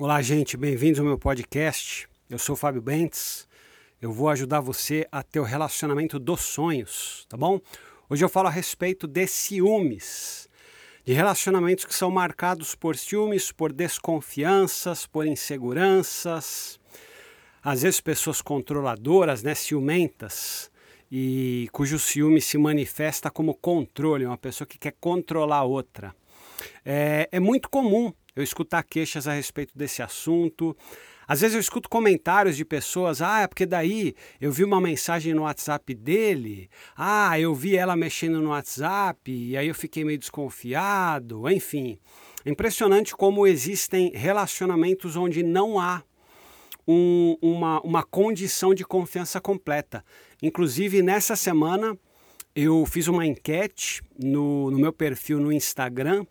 Olá, gente, bem-vindos ao meu podcast. Eu sou o Fábio Bentes. Eu vou ajudar você a ter o relacionamento dos sonhos, tá bom? Hoje eu falo a respeito de ciúmes, de relacionamentos que são marcados por ciúmes, por desconfianças, por inseguranças, às vezes pessoas controladoras, né, ciumentas, e cujo ciúme se manifesta como controle, uma pessoa que quer controlar a outra. É, é muito comum eu escutar queixas a respeito desse assunto. Às vezes eu escuto comentários de pessoas, ah, é porque daí eu vi uma mensagem no WhatsApp dele, ah, eu vi ela mexendo no WhatsApp, e aí eu fiquei meio desconfiado, enfim. Impressionante como existem relacionamentos onde não há um, uma, uma condição de confiança completa. Inclusive, nessa semana, eu fiz uma enquete no, no meu perfil no Instagram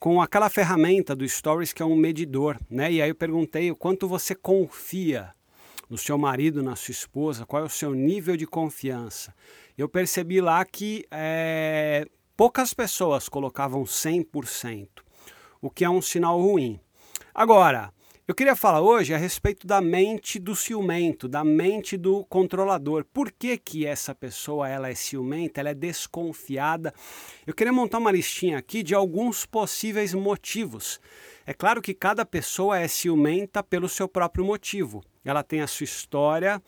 com aquela ferramenta do Stories que é um medidor, né? E aí eu perguntei o quanto você confia no seu marido, na sua esposa, qual é o seu nível de confiança. Eu percebi lá que é, poucas pessoas colocavam 100%, o que é um sinal ruim. Agora, eu queria falar hoje a respeito da mente do ciumento, da mente do controlador. Por que, que essa pessoa ela é ciumenta, ela é desconfiada? Eu queria montar uma listinha aqui de alguns possíveis motivos. É claro que cada pessoa é ciumenta pelo seu próprio motivo. Ela tem a sua história,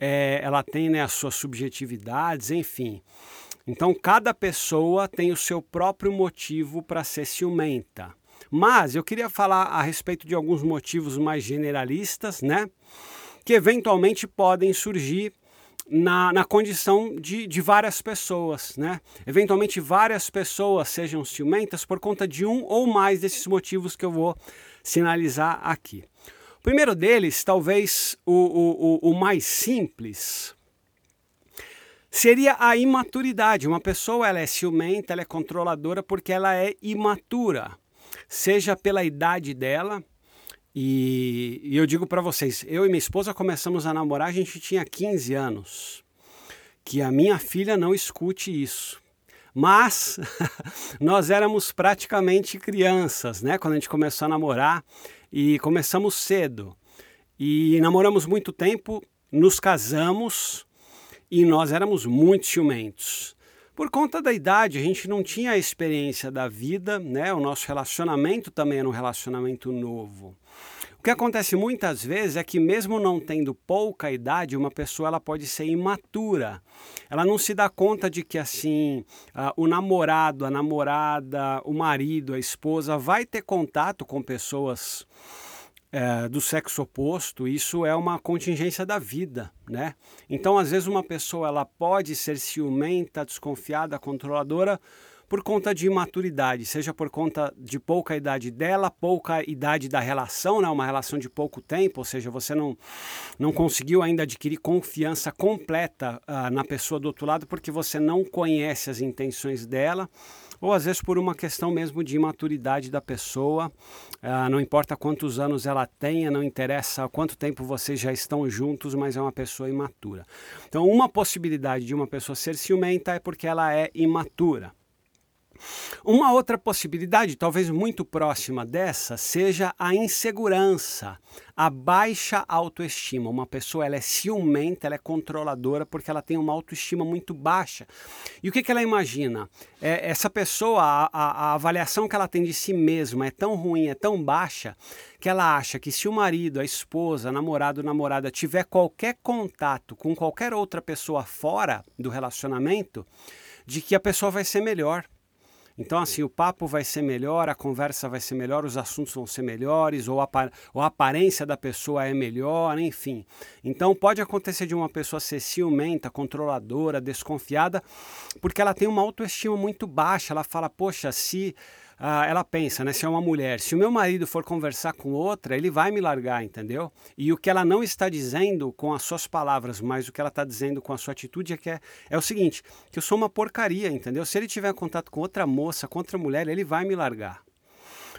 é, ela tem né, as suas subjetividades, enfim. Então, cada pessoa tem o seu próprio motivo para ser ciumenta. Mas eu queria falar a respeito de alguns motivos mais generalistas, né? Que eventualmente podem surgir na, na condição de, de várias pessoas, né? Eventualmente várias pessoas sejam ciumentas por conta de um ou mais desses motivos que eu vou sinalizar aqui. O primeiro deles, talvez o, o, o mais simples, seria a imaturidade. Uma pessoa ela é ciumenta, ela é controladora porque ela é imatura seja pela idade dela. E, e eu digo para vocês, eu e minha esposa começamos a namorar, a gente tinha 15 anos. Que a minha filha não escute isso. Mas nós éramos praticamente crianças, né? Quando a gente começou a namorar e começamos cedo. E namoramos muito tempo, nos casamos e nós éramos muito ciumentos. Por conta da idade, a gente não tinha a experiência da vida, né? O nosso relacionamento também era um relacionamento novo. O que acontece muitas vezes é que mesmo não tendo pouca idade, uma pessoa ela pode ser imatura. Ela não se dá conta de que assim, uh, o namorado, a namorada, o marido, a esposa vai ter contato com pessoas é, do sexo oposto, isso é uma contingência da vida, né? Então, às vezes, uma pessoa ela pode ser ciumenta, desconfiada, controladora por conta de imaturidade, seja por conta de pouca idade dela, pouca idade da relação, né? uma relação de pouco tempo, ou seja, você não, não conseguiu ainda adquirir confiança completa uh, na pessoa do outro lado porque você não conhece as intenções dela ou às vezes por uma questão mesmo de imaturidade da pessoa. Ah, não importa quantos anos ela tenha, não interessa quanto tempo vocês já estão juntos, mas é uma pessoa imatura. Então, uma possibilidade de uma pessoa ser ciumenta é porque ela é imatura. Uma outra possibilidade, talvez muito próxima dessa, seja a insegurança, a baixa autoestima. Uma pessoa ela é ciumenta, ela é controladora porque ela tem uma autoestima muito baixa. E o que, que ela imagina? É, essa pessoa, a, a, a avaliação que ela tem de si mesma é tão ruim, é tão baixa, que ela acha que se o marido, a esposa, namorado, namorada tiver qualquer contato com qualquer outra pessoa fora do relacionamento, de que a pessoa vai ser melhor então, assim, o papo vai ser melhor, a conversa vai ser melhor, os assuntos vão ser melhores, ou a, ou a aparência da pessoa é melhor, enfim. Então, pode acontecer de uma pessoa ser ciumenta, controladora, desconfiada, porque ela tem uma autoestima muito baixa. Ela fala, poxa, se ah, ela pensa, né? Se é uma mulher, se o meu marido for conversar com outra, ele vai me largar, entendeu? E o que ela não está dizendo com as suas palavras, mas o que ela está dizendo com a sua atitude é que é, é o seguinte: que eu sou uma porcaria, entendeu? Se ele tiver contato com outra moça, com outra mulher, ele vai me largar.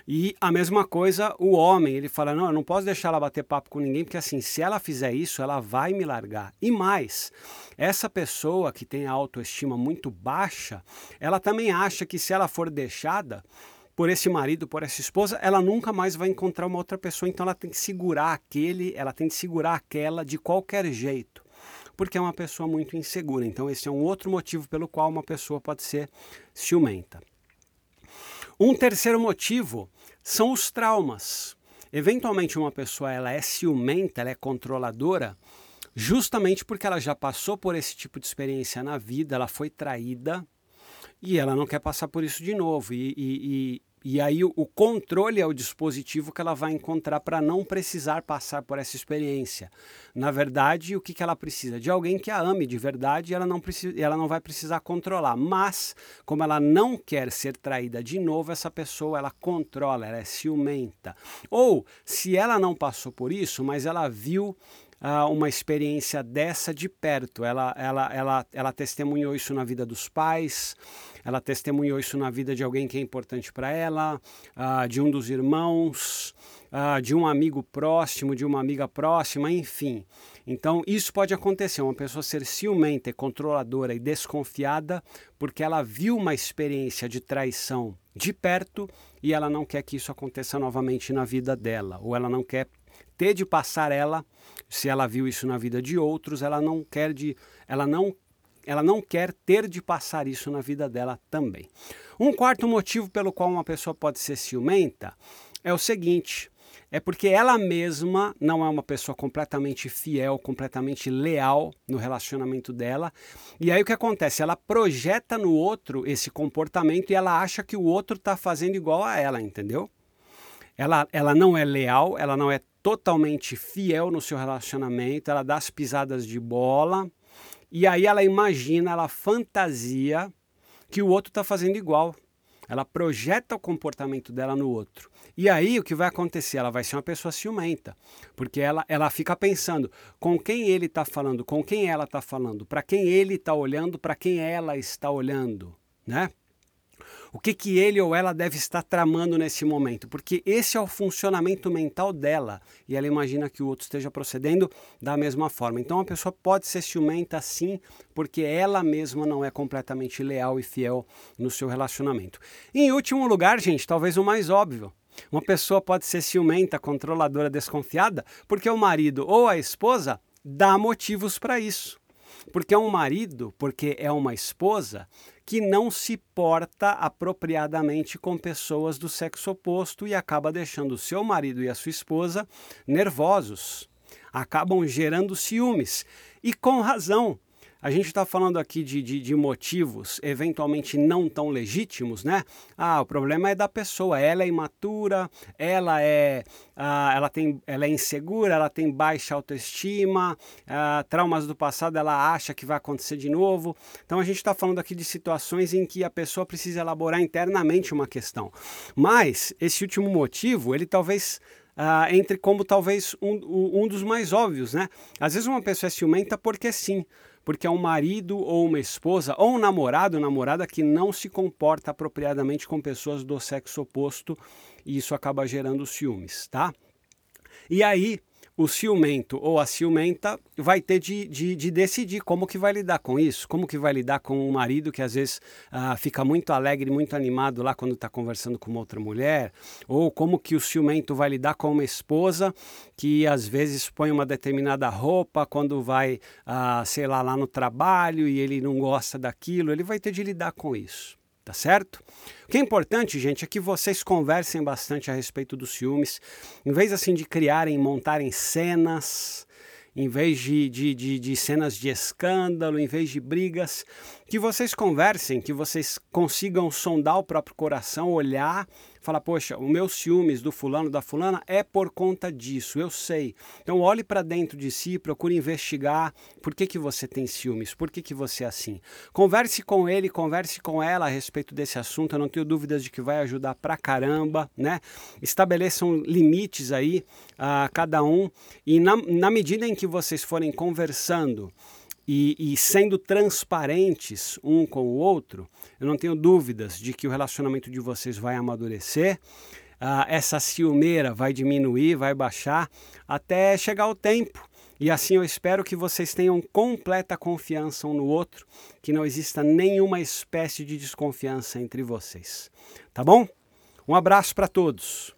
E a mesma coisa o homem, ele fala: não, eu não posso deixar ela bater papo com ninguém, porque assim, se ela fizer isso, ela vai me largar. E mais, essa pessoa que tem a autoestima muito baixa, ela também acha que se ela for deixada, por esse marido, por essa esposa, ela nunca mais vai encontrar uma outra pessoa, então ela tem que segurar aquele, ela tem que segurar aquela de qualquer jeito, porque é uma pessoa muito insegura. Então esse é um outro motivo pelo qual uma pessoa pode ser ciumenta. Um terceiro motivo são os traumas. Eventualmente uma pessoa ela é ciumenta, ela é controladora, justamente porque ela já passou por esse tipo de experiência na vida, ela foi traída e ela não quer passar por isso de novo. E, e, e, aí o, controle é o dispositivo que ela vai encontrar para não precisar passar por essa experiência. Na verdade, o que, que ela precisa? De alguém que a ame de verdade ela não, precisa, ela não vai precisar controlar. Mas, como ela não quer ser traída de novo, essa pessoa ela controla, ela é ciumenta. Ou, se ela não passou por isso, mas ela viu uh, uma experiência dessa de perto. Ela, ela, ela, ela testemunhou isso na vida dos pais, ela testemunhou isso na vida de alguém que é importante para ela, uh, de um dos irmãos, uh, de um amigo próximo, de uma amiga próxima, enfim. Então, isso pode acontecer, uma pessoa ser ciumenta, controladora e desconfiada, porque ela viu uma experiência de traição de perto e ela não quer que isso aconteça novamente na vida dela, ou ela não quer ter de passar ela, se ela viu isso na vida de outros, ela não quer de, ela não ela não quer ter de passar isso na vida dela também. Um quarto motivo pelo qual uma pessoa pode ser ciumenta é o seguinte: é porque ela mesma não é uma pessoa completamente fiel, completamente leal no relacionamento dela. E aí o que acontece? Ela projeta no outro esse comportamento e ela acha que o outro está fazendo igual a ela, entendeu? Ela, ela não é leal, ela não é totalmente fiel no seu relacionamento, ela dá as pisadas de bola e aí ela imagina, ela fantasia que o outro está fazendo igual. Ela projeta o comportamento dela no outro. E aí o que vai acontecer? Ela vai ser uma pessoa ciumenta, porque ela, ela fica pensando com quem ele está falando, com quem ela está falando, para quem ele está olhando, para quem ela está olhando, né? O que, que ele ou ela deve estar tramando nesse momento? Porque esse é o funcionamento mental dela e ela imagina que o outro esteja procedendo da mesma forma. Então a pessoa pode ser ciumenta sim, porque ela mesma não é completamente leal e fiel no seu relacionamento. Em último lugar, gente, talvez o mais óbvio. Uma pessoa pode ser ciumenta, controladora, desconfiada, porque o marido ou a esposa dá motivos para isso. Porque é um marido, porque é uma esposa que não se porta apropriadamente com pessoas do sexo oposto e acaba deixando o seu marido e a sua esposa nervosos, acabam gerando ciúmes. E com razão, a gente está falando aqui de, de, de, motivos eventualmente não tão legítimos, né? Ah, o problema é da pessoa, ela é imatura, ela é, ah, ela tem, ela é insegura, ela tem baixa autoestima, ah, traumas do passado, ela acha que vai acontecer de novo. Então a gente está falando aqui de situações em que a pessoa precisa elaborar internamente uma questão. Mas esse último motivo, ele talvez Uh, entre como talvez um, um dos mais óbvios, né? Às vezes uma pessoa é ciumenta porque sim, porque é um marido ou uma esposa ou um namorado namorada que não se comporta apropriadamente com pessoas do sexo oposto e isso acaba gerando ciúmes, tá? E aí, o ciumento ou a ciumenta vai ter de, de, de, decidir como que vai lidar com isso, como que vai lidar com um marido que às vezes ah, fica muito alegre, muito animado lá quando está conversando com uma outra mulher, ou como que o ciumento vai lidar com uma esposa que às vezes põe uma determinada roupa quando vai, ah, sei lá, lá no trabalho e ele não gosta daquilo, ele vai ter de lidar com isso tá certo? O que é importante, gente, é que vocês conversem bastante a respeito dos ciúmes, em vez assim de criarem, montarem cenas, em vez de, de, de, de, cenas de escândalo, em vez de brigas, que vocês conversem, que vocês consigam sondar o próprio coração, olhar fala, poxa, o meu ciúmes do fulano, da fulana é por conta disso, eu sei. Então olhe para dentro de si, procure investigar por que, que você tem ciúmes, por que, que você é assim. Converse com ele, converse com ela a respeito desse assunto, eu não tenho dúvidas de que vai ajudar pra caramba, né? Estabeleçam limites aí a cada um e na, na medida em que vocês forem conversando, e, e, sendo transparentes um com o outro, eu não tenho dúvidas de que o relacionamento de vocês vai amadurecer, uh, essa ciumeira vai diminuir, vai baixar, até chegar o tempo. E assim eu espero que vocês tenham completa confiança um no outro, que não exista nenhuma espécie de desconfiança entre vocês. Tá bom? Um abraço para todos.